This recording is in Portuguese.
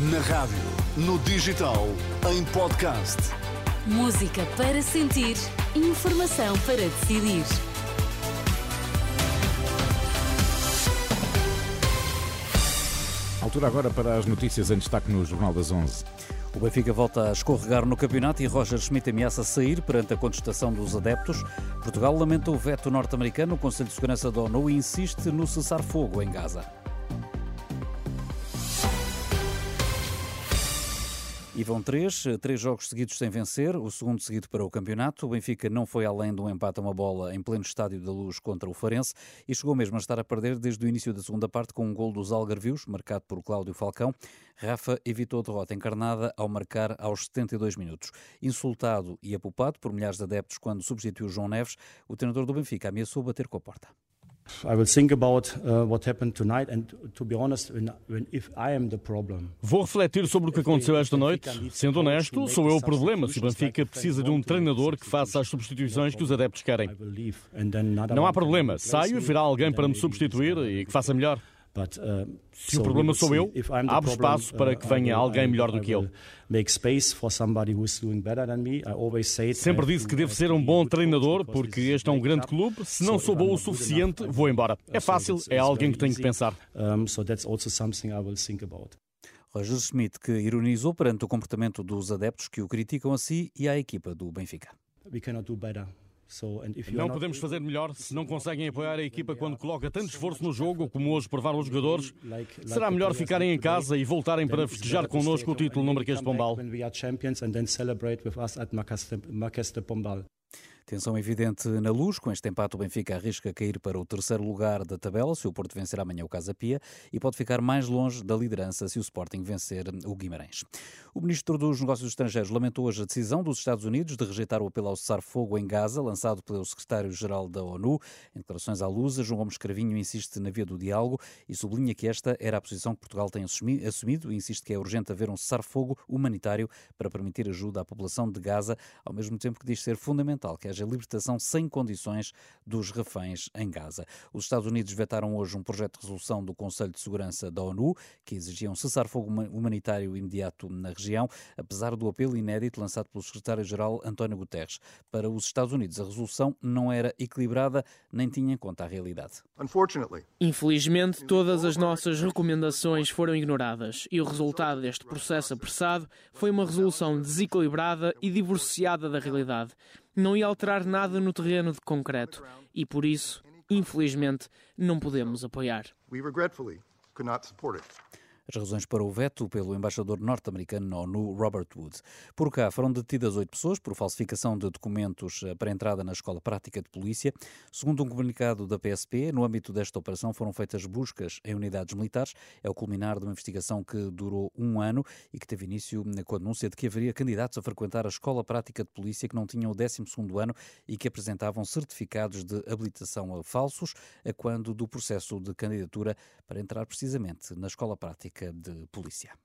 Na rádio, no digital, em podcast. Música para sentir, informação para decidir. Altura agora para as notícias em destaque no Jornal das 11. O Benfica volta a escorregar no campeonato e Roger Schmidt ameaça sair perante a contestação dos adeptos. Portugal lamenta o veto norte-americano. O Conselho de Segurança da ONU insiste no cessar-fogo em Gaza. E vão três, três jogos seguidos sem vencer, o segundo seguido para o campeonato. O Benfica não foi além de um empate a uma bola em pleno estádio da Luz contra o Farense e chegou mesmo a estar a perder desde o início da segunda parte com um gol dos Algarvios, marcado por Cláudio Falcão. Rafa evitou a derrota encarnada ao marcar aos 72 minutos. Insultado e apupado por milhares de adeptos quando substituiu João Neves, o treinador do Benfica ameaçou bater com a porta. Vou refletir sobre o que aconteceu esta noite. Sendo honesto, sou eu o problema se o Benfica precisa de um treinador que faça as substituições que os adeptos querem. Não há problema. Saio e virá alguém para me substituir e que faça melhor. Uh, Se o problema sou eu, abro espaço para que uh, venha alguém melhor do que eu. Sempre disse que devo ser um bom treinador porque este é um grande clube. Se não sou bom o suficiente, vou embora. É fácil, é alguém que tenho que pensar. Roger Schmidt, que ironizou perante o comportamento dos adeptos que o criticam a si e à equipa do Benfica. Não podemos fazer melhor se não conseguem apoiar a equipa quando coloca tanto esforço no jogo, como hoje provaram os jogadores. Será melhor ficarem em casa e voltarem para festejar connosco o título no Marquês de Pombal. Tensão evidente na luz. Com este empate, o Benfica arrisca cair para o terceiro lugar da tabela se o Porto vencer amanhã o Casa Pia e pode ficar mais longe da liderança se o Sporting vencer o Guimarães. O ministro dos Negócios Estrangeiros lamentou hoje a decisão dos Estados Unidos de rejeitar o apelo ao cessar-fogo em Gaza, lançado pelo secretário-geral da ONU. Em declarações à luz, João Gomes Cravinho insiste na via do diálogo e sublinha que esta era a posição que Portugal tem assumido e insiste que é urgente haver um cessar-fogo humanitário para permitir ajuda à população de Gaza, ao mesmo tempo que diz ser fundamental que haja a libertação sem condições dos reféns em Gaza. Os Estados Unidos vetaram hoje um projeto de resolução do Conselho de Segurança da ONU que exigia um cessar-fogo humanitário imediato na região, apesar do apelo inédito lançado pelo secretário-geral António Guterres. Para os Estados Unidos, a resolução não era equilibrada nem tinha em conta a realidade. Infelizmente, todas as nossas recomendações foram ignoradas e o resultado deste processo apressado foi uma resolução desequilibrada e divorciada da realidade não ia alterar nada no terreno de concreto e, por isso, infelizmente, não podemos apoiar. As razões para o veto pelo embaixador norte-americano na ONU, Robert Wood. Por cá foram detidas oito pessoas por falsificação de documentos eh, para entrada na Escola Prática de Polícia. Segundo um comunicado da PSP, no âmbito desta operação foram feitas buscas em unidades militares. É o culminar de uma investigação que durou um ano e que teve início com a denúncia de que haveria candidatos a frequentar a Escola Prática de Polícia que não tinham o 12 ano e que apresentavam certificados de habilitação falsos, a quando do processo de candidatura para entrar precisamente na Escola Prática de Polícia.